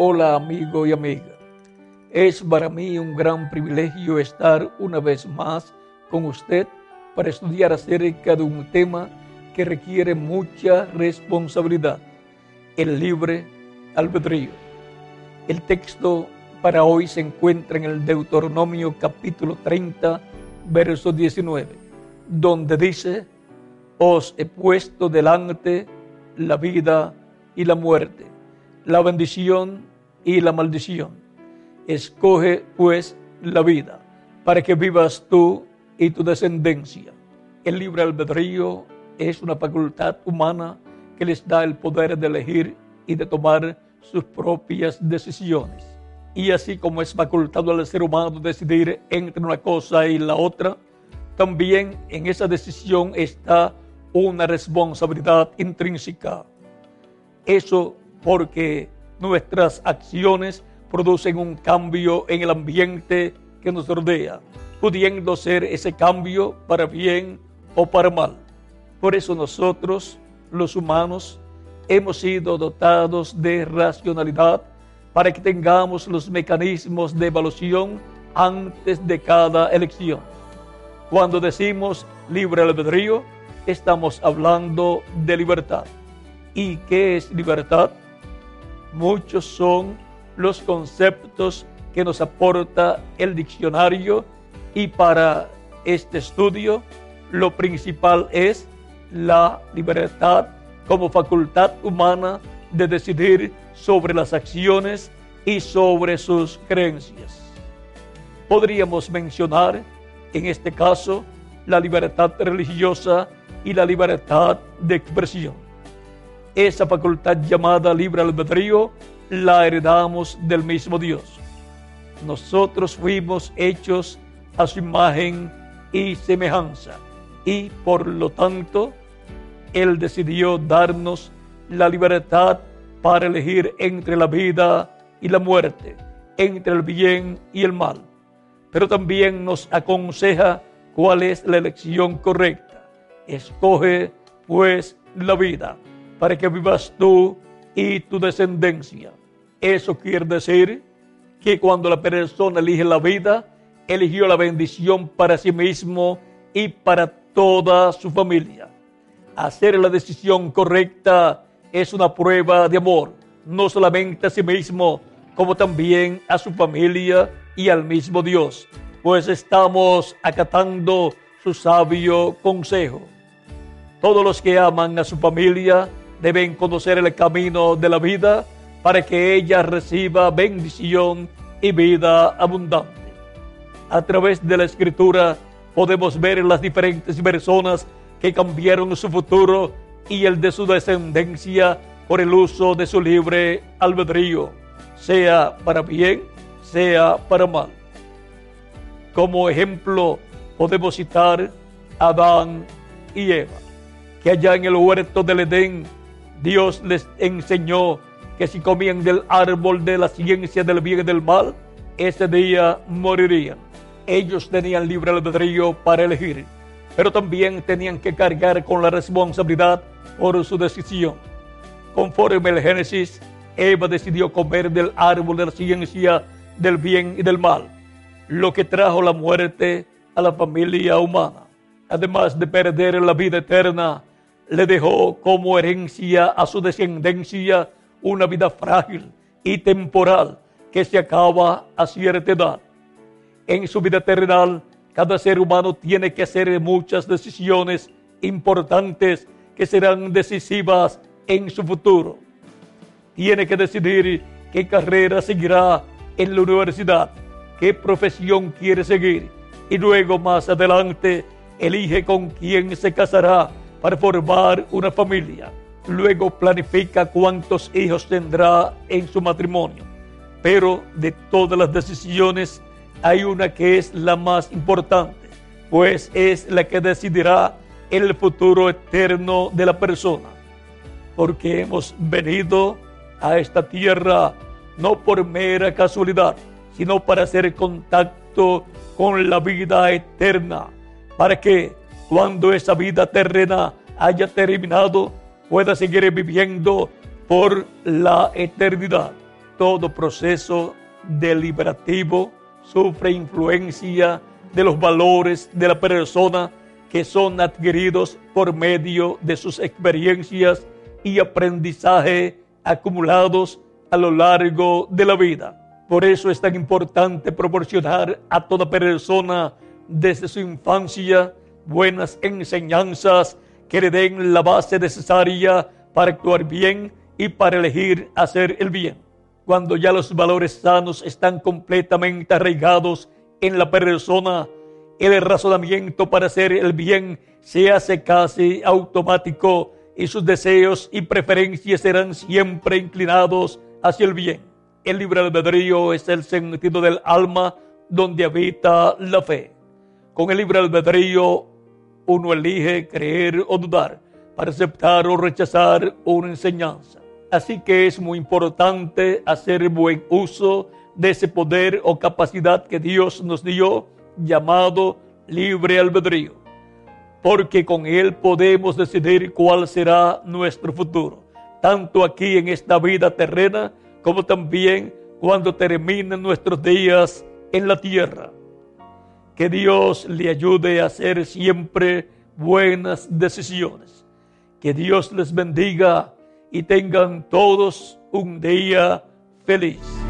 Hola amigo y amiga. Es para mí un gran privilegio estar una vez más con usted para estudiar acerca de un tema que requiere mucha responsabilidad, el libre albedrío. El texto para hoy se encuentra en el Deuteronomio capítulo 30, verso 19, donde dice, os he puesto delante la vida y la muerte, la bendición y la maldición. Escoge pues la vida para que vivas tú y tu descendencia. El libre albedrío es una facultad humana que les da el poder de elegir y de tomar sus propias decisiones. Y así como es facultado al ser humano decidir entre una cosa y la otra, también en esa decisión está una responsabilidad intrínseca. Eso porque nuestras acciones producen un cambio en el ambiente que nos rodea, pudiendo ser ese cambio para bien o para mal. Por eso nosotros, los humanos, hemos sido dotados de racionalidad para que tengamos los mecanismos de evaluación antes de cada elección. Cuando decimos libre albedrío, estamos hablando de libertad. ¿Y qué es libertad? Muchos son los conceptos que nos aporta el diccionario y para este estudio lo principal es la libertad como facultad humana de decidir sobre las acciones y sobre sus creencias. Podríamos mencionar en este caso la libertad religiosa y la libertad de expresión. Esa facultad llamada libre albedrío la heredamos del mismo Dios. Nosotros fuimos hechos a su imagen y semejanza y por lo tanto Él decidió darnos la libertad para elegir entre la vida y la muerte, entre el bien y el mal. Pero también nos aconseja cuál es la elección correcta. Escoge pues la vida para que vivas tú y tu descendencia. Eso quiere decir que cuando la persona elige la vida, eligió la bendición para sí mismo y para toda su familia. Hacer la decisión correcta es una prueba de amor, no solamente a sí mismo, como también a su familia y al mismo Dios, pues estamos acatando su sabio consejo. Todos los que aman a su familia deben conocer el camino de la vida para que ella reciba bendición y vida abundante. A través de la escritura podemos ver las diferentes personas que cambiaron su futuro y el de su descendencia por el uso de su libre albedrío, sea para bien, sea para mal. Como ejemplo podemos citar a Adán y Eva, que allá en el huerto del Edén Dios les enseñó que si comían del árbol de la ciencia del bien y del mal, ese día morirían. Ellos tenían libre albedrío para elegir, pero también tenían que cargar con la responsabilidad por su decisión. Conforme el Génesis, Eva decidió comer del árbol de la ciencia del bien y del mal, lo que trajo la muerte a la familia humana. Además de perder la vida eterna, le dejó como herencia a su descendencia una vida frágil y temporal que se acaba a cierta edad. En su vida terrenal, cada ser humano tiene que hacer muchas decisiones importantes que serán decisivas en su futuro. Tiene que decidir qué carrera seguirá en la universidad, qué profesión quiere seguir y luego más adelante elige con quién se casará para formar una familia. Luego planifica cuántos hijos tendrá en su matrimonio. Pero de todas las decisiones hay una que es la más importante, pues es la que decidirá el futuro eterno de la persona. Porque hemos venido a esta tierra no por mera casualidad, sino para hacer contacto con la vida eterna, para que cuando esa vida terrena haya terminado, pueda seguir viviendo por la eternidad. todo proceso deliberativo sufre influencia de los valores de la persona que son adquiridos por medio de sus experiencias y aprendizaje acumulados a lo largo de la vida. Por eso es tan importante proporcionar a toda persona desde su infancia buenas enseñanzas que le den la base necesaria para actuar bien y para elegir hacer el bien. Cuando ya los valores sanos están completamente arraigados en la persona, el razonamiento para hacer el bien se hace casi automático y sus deseos y preferencias serán siempre inclinados hacia el bien. El libre albedrío es el sentido del alma donde habita la fe. Con el libre albedrío uno elige creer o dudar para aceptar o rechazar una enseñanza. Así que es muy importante hacer buen uso de ese poder o capacidad que Dios nos dio llamado libre albedrío, porque con él podemos decidir cuál será nuestro futuro, tanto aquí en esta vida terrena como también cuando terminen nuestros días en la tierra. Que Dios le ayude a hacer siempre buenas decisiones. Que Dios les bendiga y tengan todos un día feliz.